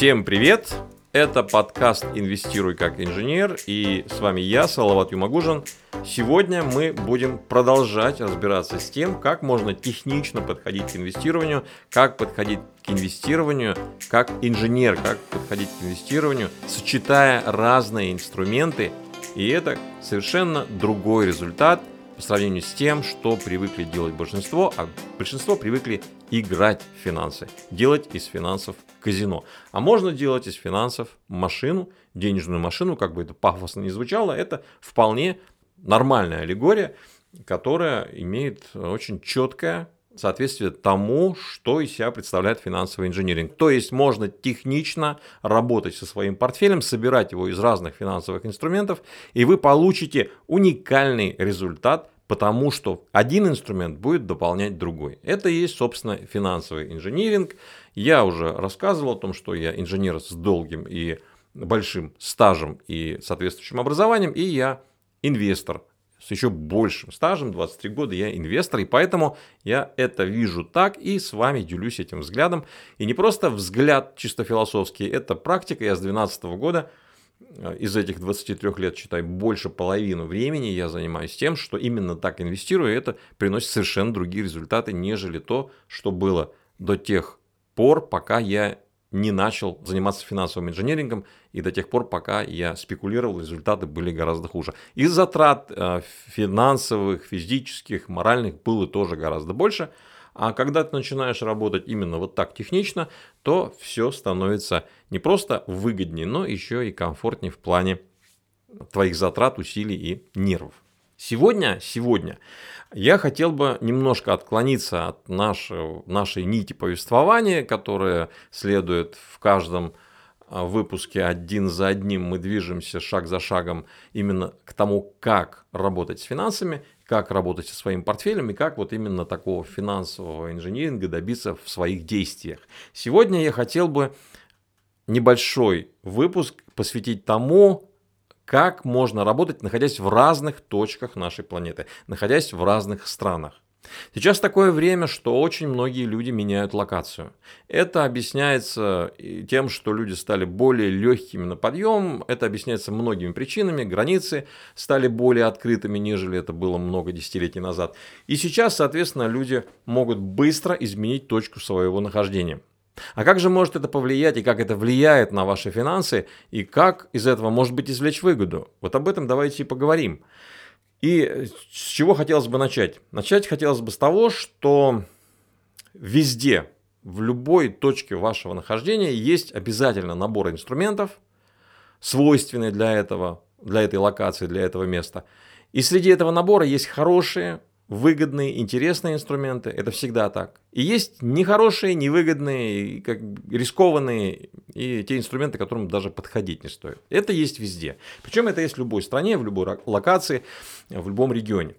Всем привет! Это подкаст «Инвестируй как инженер» и с вами я, Салават Юмагужин. Сегодня мы будем продолжать разбираться с тем, как можно технично подходить к инвестированию, как подходить к инвестированию как инженер, как подходить к инвестированию, сочетая разные инструменты, и это совершенно другой результат – по сравнению с тем, что привыкли делать большинство, а большинство привыкли играть в финансы, делать из финансов казино. А можно делать из финансов машину, денежную машину, как бы это пафосно не звучало, это вполне нормальная аллегория, которая имеет очень четкое соответствие тому, что из себя представляет финансовый инженеринг. То есть можно технично работать со своим портфелем, собирать его из разных финансовых инструментов, и вы получите уникальный результат, потому что один инструмент будет дополнять другой. Это и есть, собственно, финансовый инженеринг. Я уже рассказывал о том, что я инженер с долгим и большим стажем и соответствующим образованием, и я инвестор с еще большим стажем, 23 года, я инвестор, и поэтому я это вижу так и с вами делюсь этим взглядом. И не просто взгляд чисто философский, это практика. Я с 2012 года, из этих 23 лет, считай, больше половины времени я занимаюсь тем, что именно так инвестирую, и это приносит совершенно другие результаты, нежели то, что было до тех пор, пока я не начал заниматься финансовым инженерингом, и до тех пор, пока я спекулировал, результаты были гораздо хуже. И затрат э, финансовых, физических, моральных было тоже гораздо больше. А когда ты начинаешь работать именно вот так технично, то все становится не просто выгоднее, но еще и комфортнее в плане твоих затрат, усилий и нервов. Сегодня, сегодня я хотел бы немножко отклониться от нашей, нашей нити повествования, которая следует в каждом а, выпуске один за одним мы движемся шаг за шагом именно к тому, как работать с финансами, как работать со своим портфелем и как вот именно такого финансового инжиниринга добиться в своих действиях. Сегодня я хотел бы небольшой выпуск посвятить тому, как можно работать, находясь в разных точках нашей планеты, находясь в разных странах. Сейчас такое время, что очень многие люди меняют локацию. Это объясняется тем, что люди стали более легкими на подъем, это объясняется многими причинами, границы стали более открытыми, нежели это было много десятилетий назад. И сейчас, соответственно, люди могут быстро изменить точку своего нахождения. А как же может это повлиять и как это влияет на ваши финансы и как из этого может быть извлечь выгоду? Вот об этом давайте и поговорим. И с чего хотелось бы начать? Начать хотелось бы с того, что везде, в любой точке вашего нахождения есть обязательно набор инструментов, свойственный для этого, для этой локации, для этого места. И среди этого набора есть хорошие, выгодные, интересные инструменты, это всегда так. И есть нехорошие, невыгодные, как рискованные и те инструменты, которым даже подходить не стоит. Это есть везде. Причем это есть в любой стране, в любой локации, в любом регионе.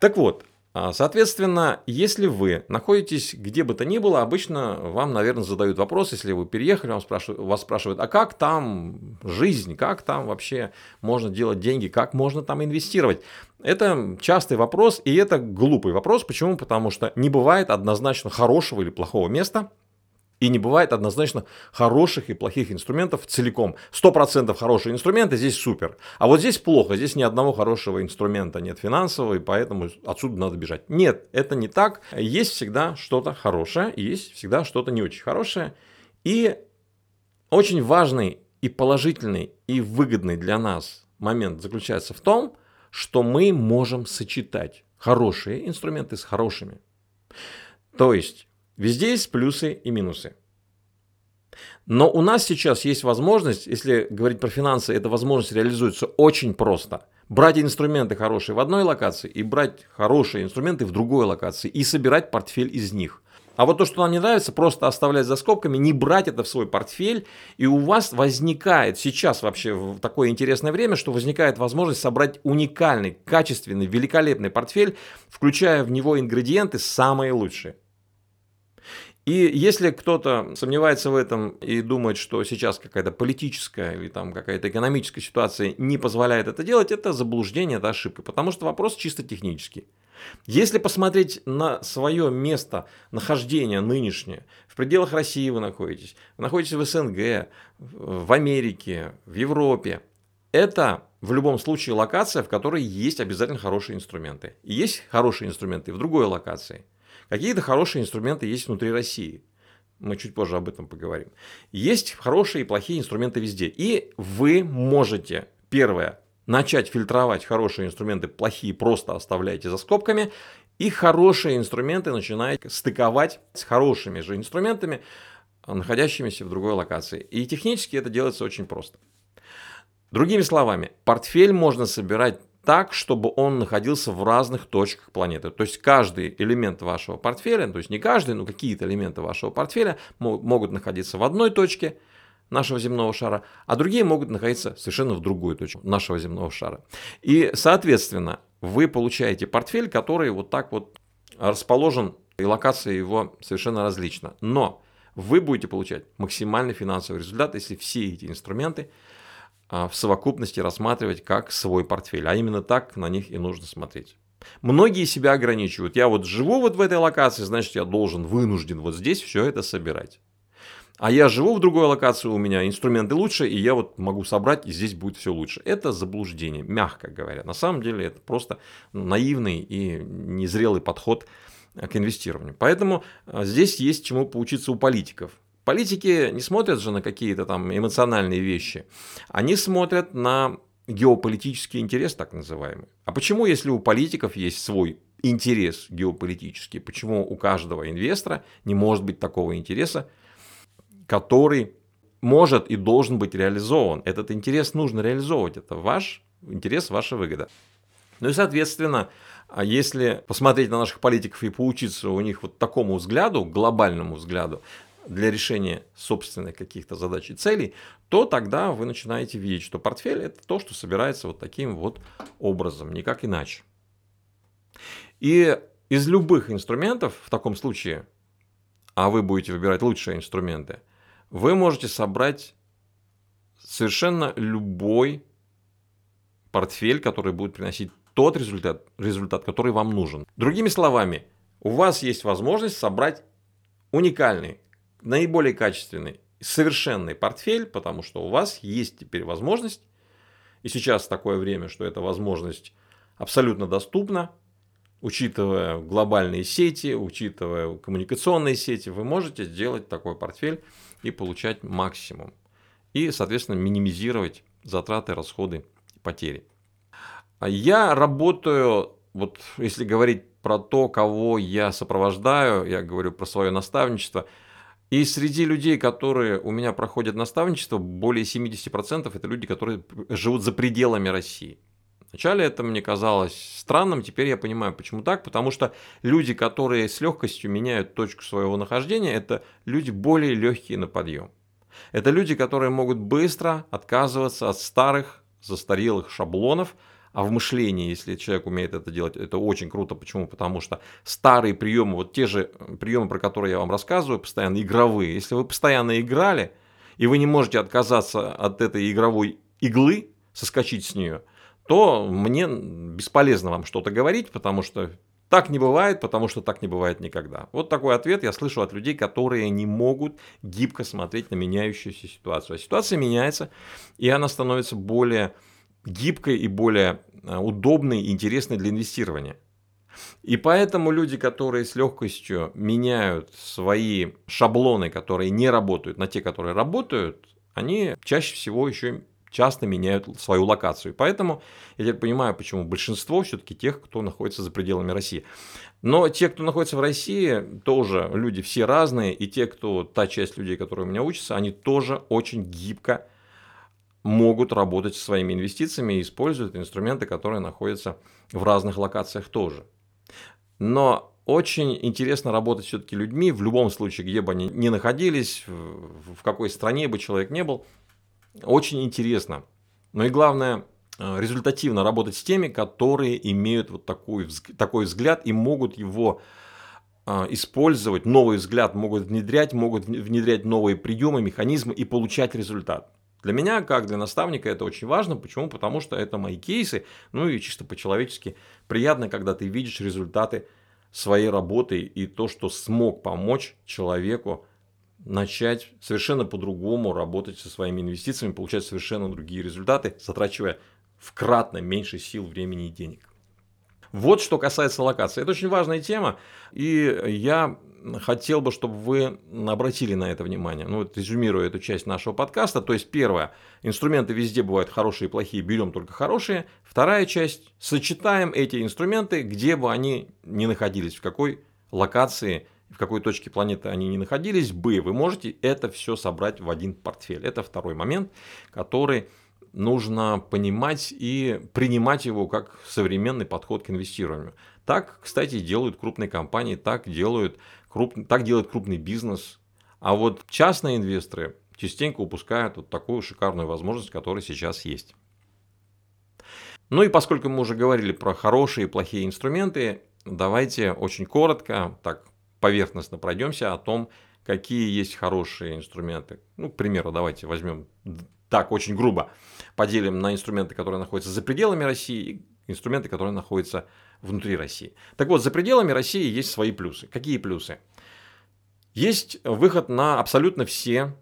Так вот, Соответственно, если вы находитесь где бы то ни было, обычно вам, наверное, задают вопрос, если вы переехали, вам спрашивают, вас спрашивают, а как там жизнь, как там вообще можно делать деньги, как можно там инвестировать. Это частый вопрос, и это глупый вопрос. Почему? Потому что не бывает однозначно хорошего или плохого места – и не бывает однозначно хороших и плохих инструментов целиком. 100% хорошие инструменты, здесь супер. А вот здесь плохо, здесь ни одного хорошего инструмента нет финансового, и поэтому отсюда надо бежать. Нет, это не так. Есть всегда что-то хорошее, есть всегда что-то не очень хорошее. И очень важный и положительный и выгодный для нас момент заключается в том, что мы можем сочетать хорошие инструменты с хорошими. То есть Везде есть плюсы и минусы. Но у нас сейчас есть возможность, если говорить про финансы, эта возможность реализуется очень просто. Брать инструменты хорошие в одной локации и брать хорошие инструменты в другой локации и собирать портфель из них. А вот то, что нам не нравится, просто оставлять за скобками, не брать это в свой портфель, и у вас возникает сейчас вообще в такое интересное время, что возникает возможность собрать уникальный, качественный, великолепный портфель, включая в него ингредиенты самые лучшие. И если кто-то сомневается в этом и думает, что сейчас какая-то политическая или там какая-то экономическая ситуация не позволяет это делать, это заблуждение, это ошибка, потому что вопрос чисто технический. Если посмотреть на свое место нахождения нынешнее, в пределах России вы находитесь, вы находитесь в СНГ, в Америке, в Европе, это в любом случае локация, в которой есть обязательно хорошие инструменты. И есть хорошие инструменты в другой локации. Какие-то хорошие инструменты есть внутри России. Мы чуть позже об этом поговорим. Есть хорошие и плохие инструменты везде. И вы можете, первое, начать фильтровать хорошие инструменты, плохие просто оставляйте за скобками, и хорошие инструменты начинаете стыковать с хорошими же инструментами, находящимися в другой локации. И технически это делается очень просто. Другими словами, портфель можно собирать так, чтобы он находился в разных точках планеты. То есть каждый элемент вашего портфеля, то есть не каждый, но какие-то элементы вашего портфеля могут находиться в одной точке – нашего земного шара, а другие могут находиться совершенно в другой точке нашего земного шара. И, соответственно, вы получаете портфель, который вот так вот расположен, и локация его совершенно различна. Но вы будете получать максимальный финансовый результат, если все эти инструменты в совокупности рассматривать как свой портфель. А именно так на них и нужно смотреть. Многие себя ограничивают. Я вот живу вот в этой локации, значит, я должен, вынужден вот здесь все это собирать. А я живу в другой локации, у меня инструменты лучше, и я вот могу собрать, и здесь будет все лучше. Это заблуждение, мягко говоря. На самом деле это просто наивный и незрелый подход к инвестированию. Поэтому а, здесь есть чему поучиться у политиков. Политики не смотрят же на какие-то там эмоциональные вещи. Они смотрят на геополитический интерес, так называемый. А почему, если у политиков есть свой интерес геополитический, почему у каждого инвестора не может быть такого интереса, который может и должен быть реализован. Этот интерес нужно реализовывать. Это ваш интерес, ваша выгода. Ну и, соответственно, а если посмотреть на наших политиков и поучиться у них вот такому взгляду, глобальному взгляду, для решения собственных каких-то задач и целей, то тогда вы начинаете видеть, что портфель это то, что собирается вот таким вот образом, никак иначе. И из любых инструментов в таком случае, а вы будете выбирать лучшие инструменты – вы можете собрать совершенно любой портфель, который будет приносить тот результат, результат, который вам нужен. Другими словами, у вас есть возможность собрать уникальный, наиболее качественный, совершенный портфель, потому что у вас есть теперь возможность, и сейчас такое время, что эта возможность абсолютно доступна, учитывая глобальные сети, учитывая коммуникационные сети, вы можете сделать такой портфель и получать максимум. И, соответственно, минимизировать затраты, расходы, потери. А я работаю, вот если говорить про то, кого я сопровождаю, я говорю про свое наставничество, и среди людей, которые у меня проходят наставничество, более 70% это люди, которые живут за пределами России. Вначале это мне казалось странным, теперь я понимаю, почему так, потому что люди, которые с легкостью меняют точку своего нахождения, это люди более легкие на подъем. Это люди, которые могут быстро отказываться от старых, застарелых шаблонов, а в мышлении, если человек умеет это делать, это очень круто. Почему? Потому что старые приемы, вот те же приемы, про которые я вам рассказываю, постоянно игровые, если вы постоянно играли, и вы не можете отказаться от этой игровой иглы, соскочить с нее – то мне бесполезно вам что-то говорить, потому что так не бывает, потому что так не бывает никогда. Вот такой ответ я слышу от людей, которые не могут гибко смотреть на меняющуюся ситуацию. А ситуация меняется, и она становится более гибкой и более э, удобной и интересной для инвестирования. И поэтому люди, которые с легкостью меняют свои шаблоны, которые не работают, на те, которые работают, они чаще всего еще часто меняют свою локацию. Поэтому я теперь понимаю, почему большинство все-таки тех, кто находится за пределами России. Но те, кто находится в России, тоже люди все разные, и те, кто, та часть людей, которые у меня учатся, они тоже очень гибко могут работать со своими инвестициями и используют инструменты, которые находятся в разных локациях тоже. Но очень интересно работать все-таки людьми, в любом случае, где бы они ни находились, в какой стране бы человек не был, очень интересно. Но и главное, э, результативно работать с теми, которые имеют вот такой, такой взгляд и могут его а, использовать новый взгляд, могут внедрять, могут внедрять новые приемы, механизмы и получать результат. Для меня, как для наставника, это очень важно. Почему? Потому что это мои кейсы. Ну и чисто по-человечески приятно, когда ты видишь результаты своей работы и то, что смог помочь человеку начать совершенно по-другому работать со своими инвестициями, получать совершенно другие результаты, затрачивая в кратно меньше сил, времени и денег. Вот что касается локации. Это очень важная тема, и я хотел бы, чтобы вы обратили на это внимание. Ну, вот резюмируя эту часть нашего подкаста, то есть первое, инструменты везде бывают хорошие и плохие, берем только хорошие. Вторая часть, сочетаем эти инструменты, где бы они ни находились, в какой локации, в какой точке планеты они ни находились бы, вы можете это все собрать в один портфель. Это второй момент, который нужно понимать и принимать его как современный подход к инвестированию. Так, кстати, делают крупные компании, так делают круп... так делает крупный бизнес. А вот частные инвесторы частенько упускают вот такую шикарную возможность, которая сейчас есть. Ну и поскольку мы уже говорили про хорошие и плохие инструменты, давайте очень коротко, так поверхностно пройдемся о том, какие есть хорошие инструменты. Ну, к примеру, давайте возьмем так очень грубо поделим на инструменты, которые находятся за пределами России, и инструменты, которые находятся внутри России. Так вот, за пределами России есть свои плюсы. Какие плюсы? Есть выход на абсолютно все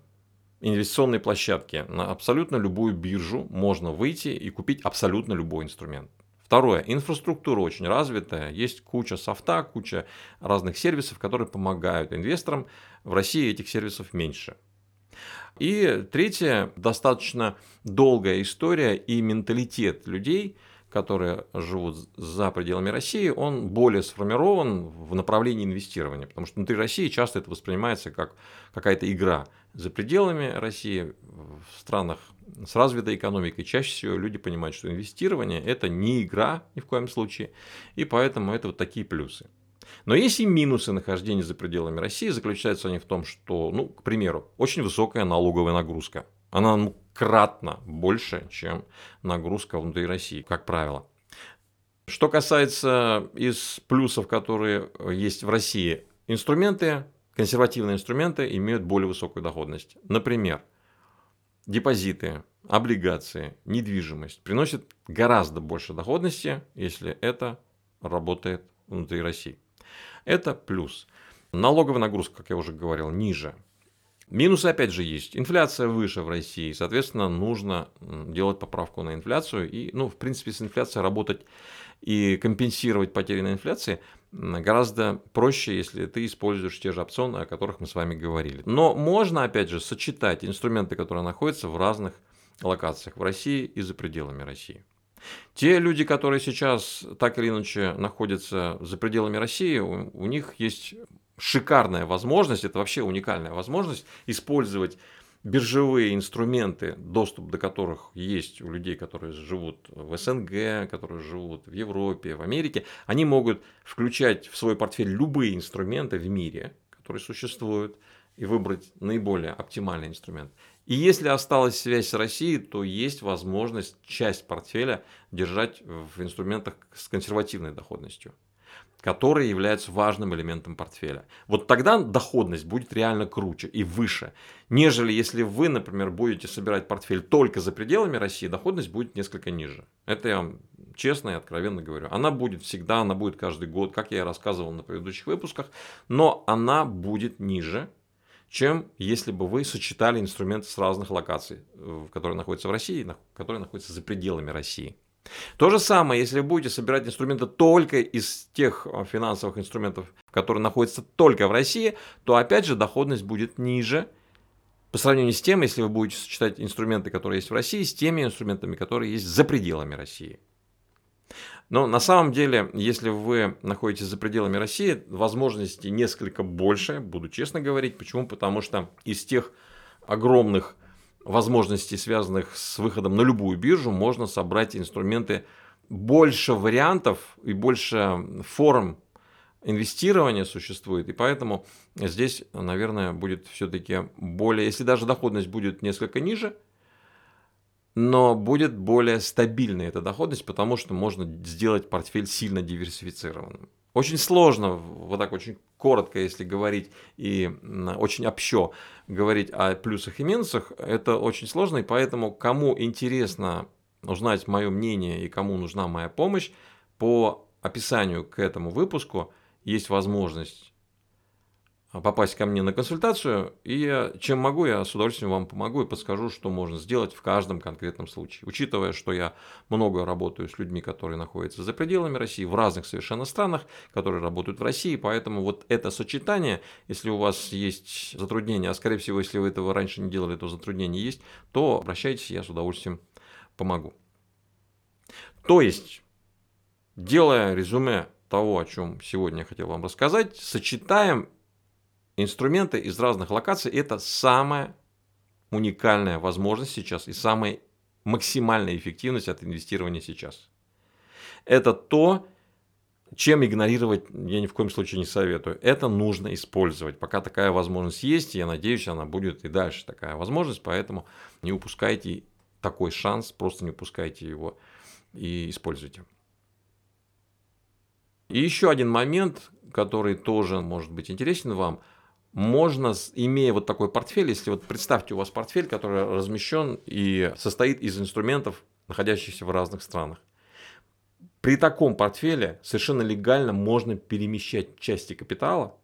инвестиционные площадки, на абсолютно любую биржу можно выйти и купить абсолютно любой инструмент. Второе. Инфраструктура очень развитая. Есть куча софта, куча разных сервисов, которые помогают инвесторам. В России этих сервисов меньше. И третье, достаточно долгая история и менталитет людей, которые живут за пределами России, он более сформирован в направлении инвестирования. Потому что внутри России часто это воспринимается как какая-то игра. За пределами России, в странах с развитой экономикой, чаще всего люди понимают, что инвестирование – это не игра ни в коем случае, и поэтому это вот такие плюсы. Но есть и минусы нахождения за пределами России. Заключаются они в том, что, ну, к примеру, очень высокая налоговая нагрузка. Она ну, кратно больше, чем нагрузка внутри России, как правило. Что касается из плюсов, которые есть в России, инструменты, консервативные инструменты имеют более высокую доходность. Например, депозиты, облигации, недвижимость приносят гораздо больше доходности, если это работает внутри России. Это плюс. Налоговая нагрузка, как я уже говорил, ниже. Минусы опять же есть. Инфляция выше в России, соответственно, нужно делать поправку на инфляцию. И, ну, в принципе, с инфляцией работать и компенсировать потери на инфляции гораздо проще, если ты используешь те же опционы, о которых мы с вами говорили. Но можно, опять же, сочетать инструменты, которые находятся в разных локациях в России и за пределами России. Те люди, которые сейчас так или иначе находятся за пределами России, у, у них есть шикарная возможность, это вообще уникальная возможность использовать биржевые инструменты, доступ до которых есть у людей, которые живут в СНГ, которые живут в Европе, в Америке, они могут включать в свой портфель любые инструменты в мире, которые существуют, и выбрать наиболее оптимальный инструмент. И если осталась связь с Россией, то есть возможность часть портфеля держать в инструментах с консервативной доходностью, которые являются важным элементом портфеля. Вот тогда доходность будет реально круче и выше, нежели если вы, например, будете собирать портфель только за пределами России, доходность будет несколько ниже. Это я вам честно и откровенно говорю. Она будет всегда, она будет каждый год, как я и рассказывал на предыдущих выпусках, но она будет ниже, чем если бы вы сочетали инструменты с разных локаций, которые находятся в России, которые находятся за пределами России. То же самое, если вы будете собирать инструменты только из тех э, финансовых инструментов, которые находятся только в России, то опять же доходность будет ниже по сравнению с тем, если вы будете сочетать инструменты, которые есть в России, с теми инструментами, которые есть за пределами России. Но на самом деле, если вы находитесь за пределами России, возможностей несколько больше, буду честно говорить. Почему? Потому что из тех огромных возможностей, связанных с выходом на любую биржу, можно собрать инструменты больше вариантов и больше форм инвестирования существует, и поэтому здесь, наверное, будет все-таки более, если даже доходность будет несколько ниже, но будет более стабильной эта доходность, потому что можно сделать портфель сильно диверсифицированным. Очень сложно вот так очень коротко, если говорить и очень общо говорить о плюсах и минусах, это очень сложно, и поэтому кому интересно узнать мое мнение и кому нужна моя помощь, по описанию к этому выпуску есть возможность попасть ко мне на консультацию, и чем могу, я с удовольствием вам помогу и подскажу, что можно сделать в каждом конкретном случае. Учитывая, что я много работаю с людьми, которые находятся за пределами России, в разных совершенно странах, которые работают в России, поэтому вот это сочетание, если у вас есть затруднения, а скорее всего, если вы этого раньше не делали, то затруднения есть, то обращайтесь, я с удовольствием помогу. То есть, делая резюме того, о чем сегодня я хотел вам рассказать, сочетаем инструменты из разных локаций – это самая уникальная возможность сейчас и самая максимальная эффективность от инвестирования сейчас. Это то, чем игнорировать я ни в коем случае не советую. Это нужно использовать. Пока такая возможность есть, я надеюсь, она будет и дальше такая возможность, поэтому не упускайте такой шанс, просто не упускайте его и используйте. И еще один момент, который тоже может быть интересен вам – можно, имея вот такой портфель, если вот представьте у вас портфель, который размещен и состоит из инструментов, находящихся в разных странах. При таком портфеле совершенно легально можно перемещать части капитала.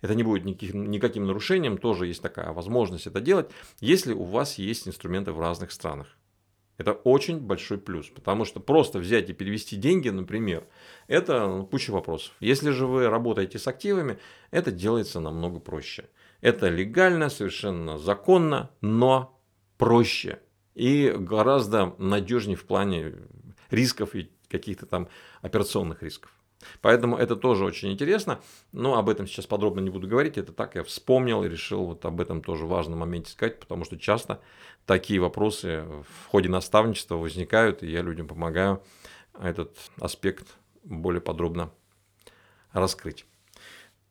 Это не будет никаких, никаким нарушением, тоже есть такая возможность это делать, если у вас есть инструменты в разных странах. Это очень большой плюс, потому что просто взять и перевести деньги, например, это ну, куча вопросов. Если же вы работаете с активами, это делается намного проще. Это легально, совершенно законно, но проще и гораздо надежнее в плане рисков и каких-то там операционных рисков. Поэтому это тоже очень интересно, но об этом сейчас подробно не буду говорить. Это так я вспомнил и решил вот об этом тоже важном моменте сказать, потому что часто такие вопросы в ходе наставничества возникают, и я людям помогаю этот аспект более подробно раскрыть.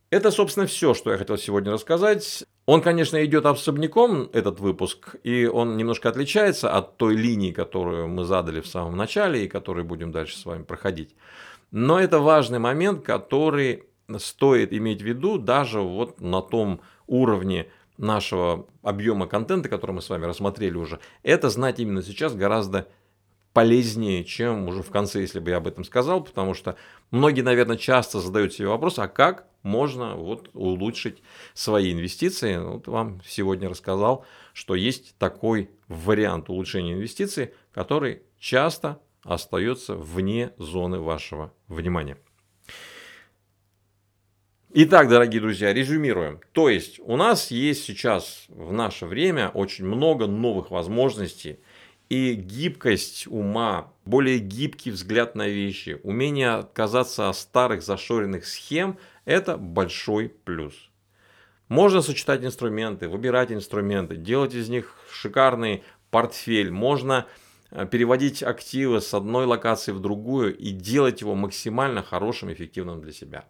Это, собственно, все, что я хотел сегодня рассказать. Он, конечно, идет особняком, этот выпуск, и он немножко отличается от той линии, которую мы задали в самом начале и которую будем дальше с вами проходить. Но это важный момент, который стоит иметь в виду даже вот на том уровне нашего объема контента, который мы с вами рассмотрели уже. Это знать именно сейчас гораздо полезнее, чем уже в конце, если бы я об этом сказал, потому что многие, наверное, часто задают себе вопрос, а как можно вот улучшить свои инвестиции. Вот вам сегодня рассказал, что есть такой вариант улучшения инвестиций, который часто остается вне зоны вашего внимания. Итак, дорогие друзья, резюмируем. То есть у нас есть сейчас в наше время очень много новых возможностей и гибкость ума, более гибкий взгляд на вещи, умение отказаться от старых зашоренных схем – это большой плюс. Можно сочетать инструменты, выбирать инструменты, делать из них шикарный портфель. Можно переводить активы с одной локации в другую и делать его максимально хорошим, эффективным для себя.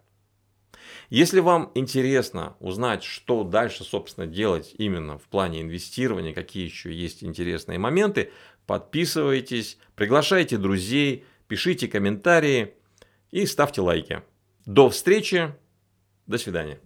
Если вам интересно узнать, что дальше, собственно, делать именно в плане инвестирования, какие еще есть интересные моменты, подписывайтесь, приглашайте друзей, пишите комментарии и ставьте лайки. До встречи, до свидания.